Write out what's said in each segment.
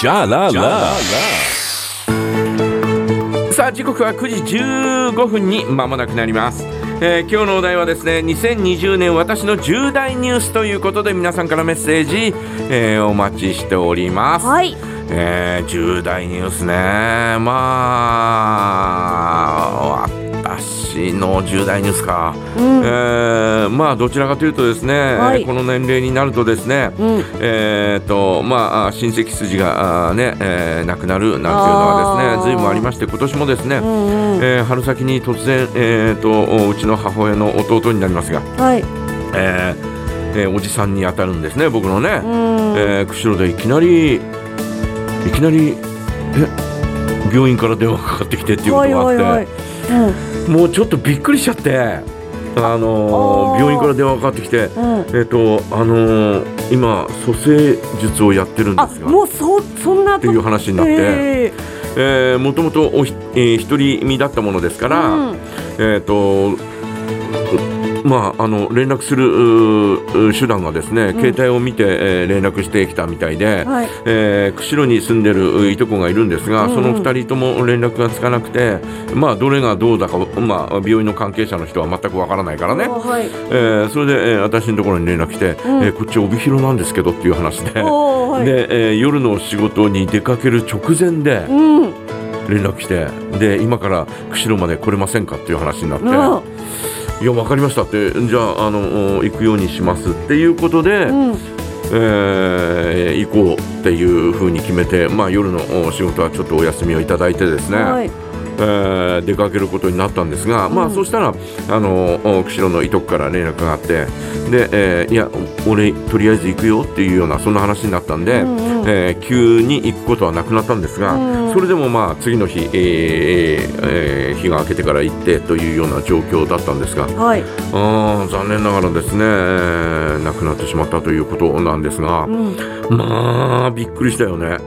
じゃららさあ時刻は9時15分に間もなくなります、えー今日のお題はですね2020年私の重大ニュースということで皆さんからメッセージ、えーお待ちしております、はい。えー重大ニュースね。まあ重大ニュースか、うん。えーまあどちらかというとですね、はいこの年齢になるとですね、うん。えーとまあ、親戚筋がね、えー亡くなるなんていうのはですねずいぶんありまして今年もですね、うんうん。えー春先に突然、えー、とうちの母親の弟になりますが、はい。えーえーおじさんに当たるんですね僕のね、うん。えー釧路でいきなりいきなりえ病院から電話かかってきてっていうことがあって、はいはいはい。もうちょっとびっくりしちゃって。あのー病院から電話かかってきて、うん。うん。えっ、とあのー今蘇生術をやってるんあ、ですがもうそそんなっていう話になって、ええーもともとおひ、えー独り身だったものですから、うんえっ、とまああの連絡する手段がですね、ん携帯を見て、えー連絡してきたみたいで、はい。えー釧路に住んでるういとこがいるんですが、うんうんその2人とも連絡がつかなくて、まあ、どれがどうだか、まあ、病院の関係者の人は全くわからないからねあ、はい。えーそれで、えー私のところに連絡して、うんえーこっち帯広なんですけどっていう話で。はい。で、えー夜の仕事に出かける直前でうん。連絡してで今から釧路まで来れませんかっていう話になって、うん。いや分かりましたってじゃああの行くようにしますっていうことで、うん。えー行こうっていうふうに決めて、まあ、夜のお仕事はちょっとお休みをいただいてですね、はい。えー出かけることになったんですが、まあうんそしたらあのお釧路のいとこから連絡があってで、えーいや俺とりあえず行くよっていうようなそんな話になったんで、うんうんえー急に行くことはなくなったんですが、うんそれでもまあ次の日、えーえー日が明けてから行ってというような状況だったんですがはい。あー残念ながらですね、えー亡くなってしまったということなんですがう、ん。まあびっくりしたよね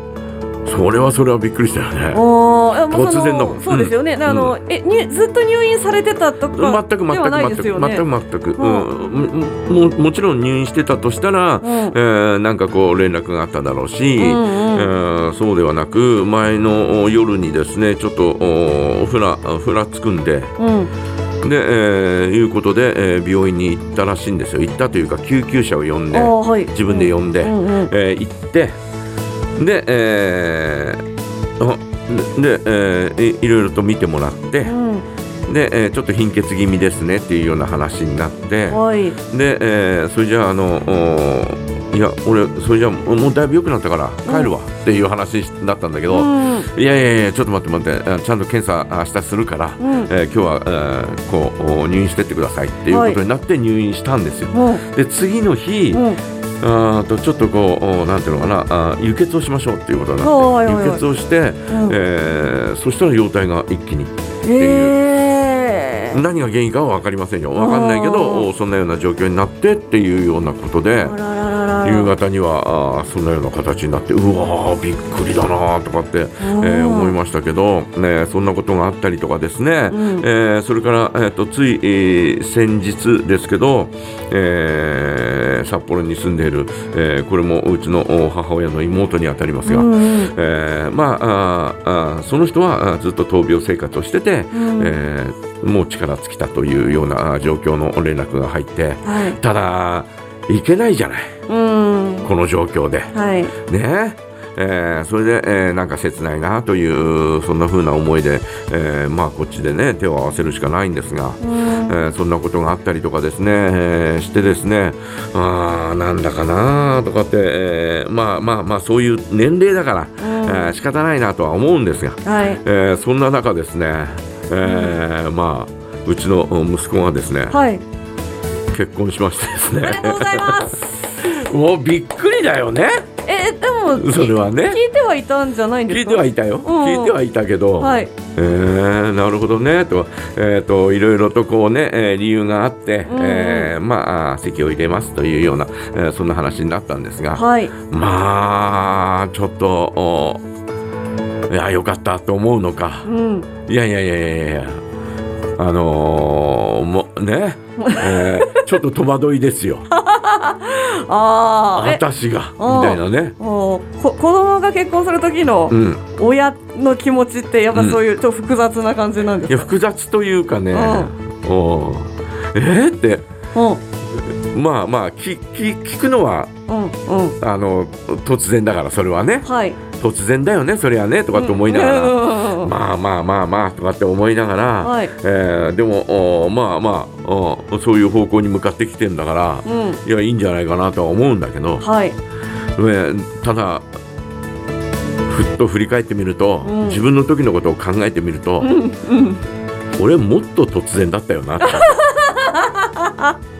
それはそれはびっくりしたよね。突然だもんそうですよね。あの、えにずっと入院されてたとか全く全く全く。全く全く、ううんももちろん入院してたとしたら、うんえーなんかこう連絡があっただろうし、うえーそうではなく前のお夜にですねちょっとおふらふらつくんでうん。で、えーいうことで、えー病院に行ったらしいんですよ行ったというか救急車を呼んで。自分で呼んで、う。えー行ってで、えーあで、えーいいろいろと見てもらって、うん。で、えーちょっと貧血気味ですねっていうような話になって、はい。で、えーそれじゃああのおいや俺それじゃあもうだいぶ良くなったから帰るわっていう話だったんだけど、うん。いやいやいやちょっと待って待ってあちゃんと検査明日するから、うん。えー今日は、えーこうお入院してってくださいっていうことになって入院したんですよ。うん。で次の日、うん。あーとちょっとこうおなんていうのかなあー輸血をしましょうっていうことになって、輸血をして、うん。えーそしたら容体が一気にええ。何が原因かは分かりませんよ。分かんないけあどおそんなような状況になってっていうようなことであらららら夕方にはあーそんなような形になってうわーびっくりだなーとかって、えー思いましたけど、ね、そんなことがあったりとかですね、うん。えーそれから、えー、とつい、えー先日ですけど、えー札幌に住んでいる、えーこれもうちのお母親の妹にあたりますが、うんうん。えーまああその人はずっと闘病生活をしてて、うん。えーもう力尽きたというような状況の連絡が入ってはい。ただいけないじゃないうん。この状況ではい。ねえーそれで、えーなんか切ないなというそんな風な思いで、えーまあこっちでね手を合わせるしかないんですが、うん。えーそんなことがあったりとかですね、えーしてですねあーなんだかなとかって、えーまあまあまあそういう年齢だから、えー仕方ないなとは思うんですが、はい。えーそんな中ですね、えーまあうちの息子がですねはい。結婚しましてですありがとうごねざいます。もうびっくりだよね。え、でも、それはね。聞いてはいたんじゃないんです聞いか。てはいたよ、うん。聞いてはいたけど、はい。えーなるほどね。と,、えー、といろいろとこうね、えー理由があって、うん。えーまあ席を入れますというような、えーそんな話になったんですが、はい。まあちょっとおいやよかったと思うのか。うん。いやいやいやいやいや。あのーもうね、えーちょっと戸惑いですよ。あーえ私がみうん。たいなね。子供が結婚する時のうん。親の気持ちってやっぱそういうちょっと複雑な感じなんですか、いや複雑というかねううん。えー？って。うん。まあまあきき聞くのはうんうん。あの突然だからそれはね。はい。突然だよねそれはねとかって思いながら、うんうんうんまあまあまあまあとかって思いながら、はい。えーでもおまあまあおそういう方向に向かってきてんだから、うん。いやいいんじゃないかなとは思うんだけど、はい。ねただふっと振り返ってみると、うん。自分の時のことを考えてみると、うんうん。俺もっと突然だったよなと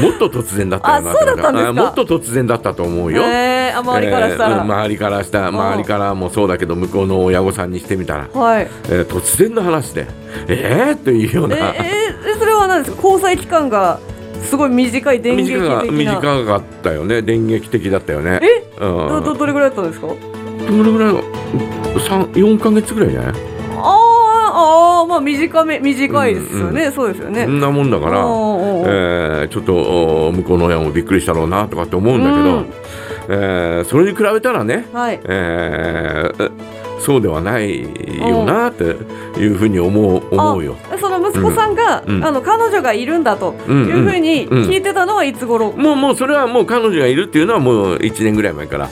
もっと突然だったよなあそうだったんですか？あもっと突然だったと思うよ。えー、あ周りからしたら、えーうん周りからした周りからもそうだけど向こうの親御さんにしてみたら、はい。えー突然の話で。えー、というようえな、ええそれは何ですか？交際期間がすごい短い電撃的短かな短かったよね。電撃的だったよね。え？うん、どどどれぐらいだったんですか？どれぐらいの？三4か月ぐらいじゃない？あーあーまあ短め短いですよね、そうですよね。そんなもんだから、えーちょっとお向こうの親もびっくりしたろうなとかって思うんだけど、うん。えーそれに比べたらね、はい。えーそうではないよなっていうふうに思う思うよ。その息子さんが、うん。うん。あの彼女がいるんだとうんいうふうにうん。聞いてたのはいつ頃、もうもうそれはもう彼女がいるっていうのはもう1年ぐらい前から、あ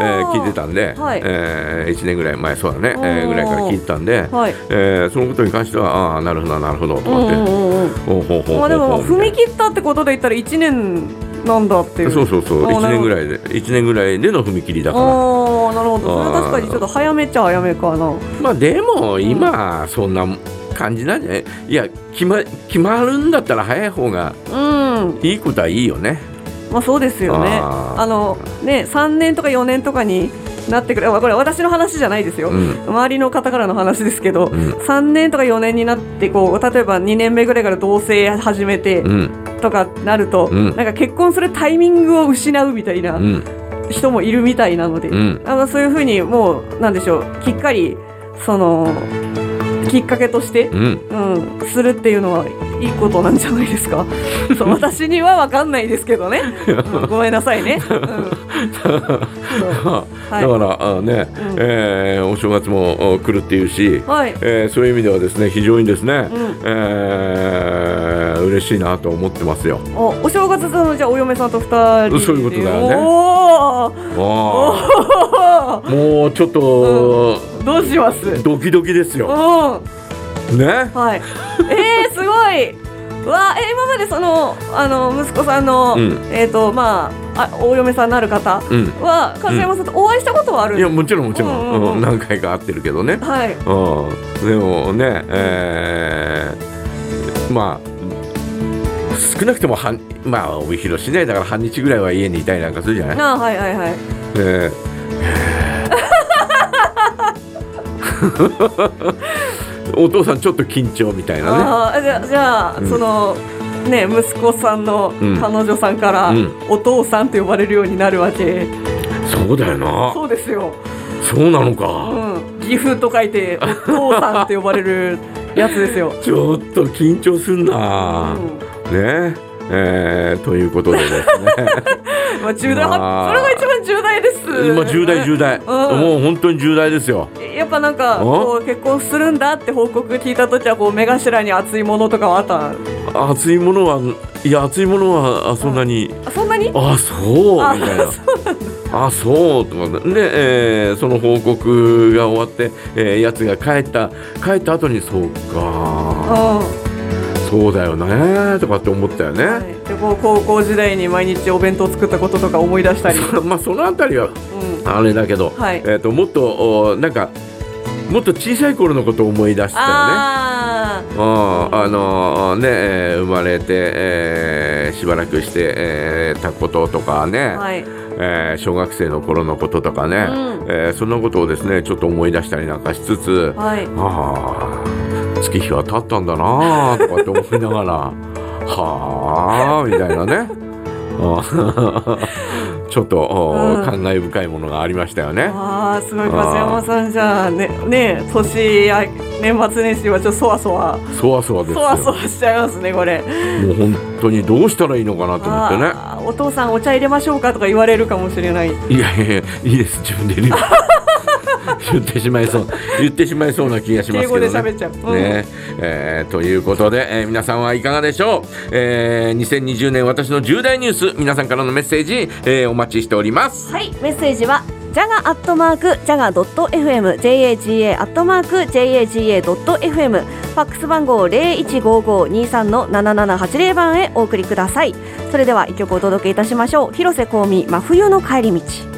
えーー。聞いてたんで、はい。え1年ぐらい前そうだね、えーぐらいから聞いてたんで、はい。えーそのことに関してはああなるほどなるほどとうんうん思って、でも踏み切ったってことで言ったら1年なんだっていう。そうそうそう。1あーなるほど年ぐらいで一年ぐらいでの踏み切りだから。ああなるほど。それは確かにちょっと早めっちゃ早めかな。まあでも今そんな感じなんじゃない？いや決ま決まるんだったら早い方がうん。いいことはいいよねまあそうですよね。あのね3年とか4年とかになってくれこれ私の話じゃないですよ、うん。周りの方からの話ですけど、うん。3年とか4年になってこう例えば2年目ぐらいから同棲始めてうん。とかなると、うん。なんか結婚するタイミングを失うみたいなうん。人もいるみたいなので、うん。あのそういうふうにもうなんでしょうきっかりそのきっかけとして、うん。うん、するっていうのはいいことなんじゃないですか。そう私には分かんないですけどね、うんごめんなさいね、うん。はいだからあね、うん。えーお正月もお来るっていうし、はい。えーそういう意味ではですね非常にですね、うん。えー嬉しいなと思ってますよ。おお正月のじゃあお嫁さんと二人で。そういうことだよね。おおー。もうちょっと、ーどうします？うんドキドキですよ。ね？はいえー、すごいうわえ今までそのあの息子さんの、うんえっ、とまああお嫁さんになる方うん。山さんとお会いしたことはある？いやもちろんもちろん,、うんうんうんうん何回か会ってるけどね。はいうん。でもね、えーまあ少なくとも半まあ帯広市内だから半日ぐらいは家にいたりなんかするじゃない？あはいはいはいえー お父さんちょっと緊張みたいなね。じゃあじゃあ、うんそのね息子さんのうん彼女さんから、うんお父さんと呼ばれるようになるわけそうだよな。そうですよ、そうなのうか。ん、岐阜と書いてお父さんって呼ばれるやつですよ、ちょっと緊張すんうな。んね。えーということでですね。まあ、重大は、まあそれが一番重大です、まあ重大重大、ん。もう本当に重大ですよ。やっぱなんかこう結婚するんだって報告聞いた時はこう目頭に熱いものとかはあった？熱いものはいや熱いものはあそんなに、あそんなに？あそうあみたいな。あそうとか。で、えーその報告が終わって、えーやつが帰った帰った後にそうかうそうだよねとかって思ったよね。んはい、でこう高校時代に毎日お弁当作ったこととか思い出したり、う まあそのあたりはん、あれだけど、はい。えー、ともっとおなんかもっと小さい頃のことを思い出したよね。あうんあのね、えー生まれて、えーしばらくして、えーたこととかね、あはい。えー小学生の頃のこととかね、うん。えーそんなことをですねちょっと思い出したりなんかしつつ、はい。ああ月日は経ったんだなあとかって思いながら はあみたいなね。ちょっと、おうん感慨深いものがありましたよね。ああすごい松山さんじゃあねね年や年末年始はちょっとそわそわそわそわですよそわそわしちゃいますねこれ。もう本当にどうしたらいいのかなと思ってね。お父さんお茶入れましょうかとか言われるかもしれない。いやいやいやいいです自分で言う 言ってしまいそう言ってしまいそうな気がしますけどね。敬語で喋っちゃううんねえーということで、えー皆さんはいかがでしょう、えー、2020年私の重大ニュース皆さんからのメッセージ、えーお待ちしております。はい、メッセージはジャガアットマークジャガドット FM JAGA アットマーク JAGA ドット FM ファックス番号零一五五二三の七七八零番へお送りください。それでは一曲お届けいたしましょう。広瀬香美真冬の帰り道。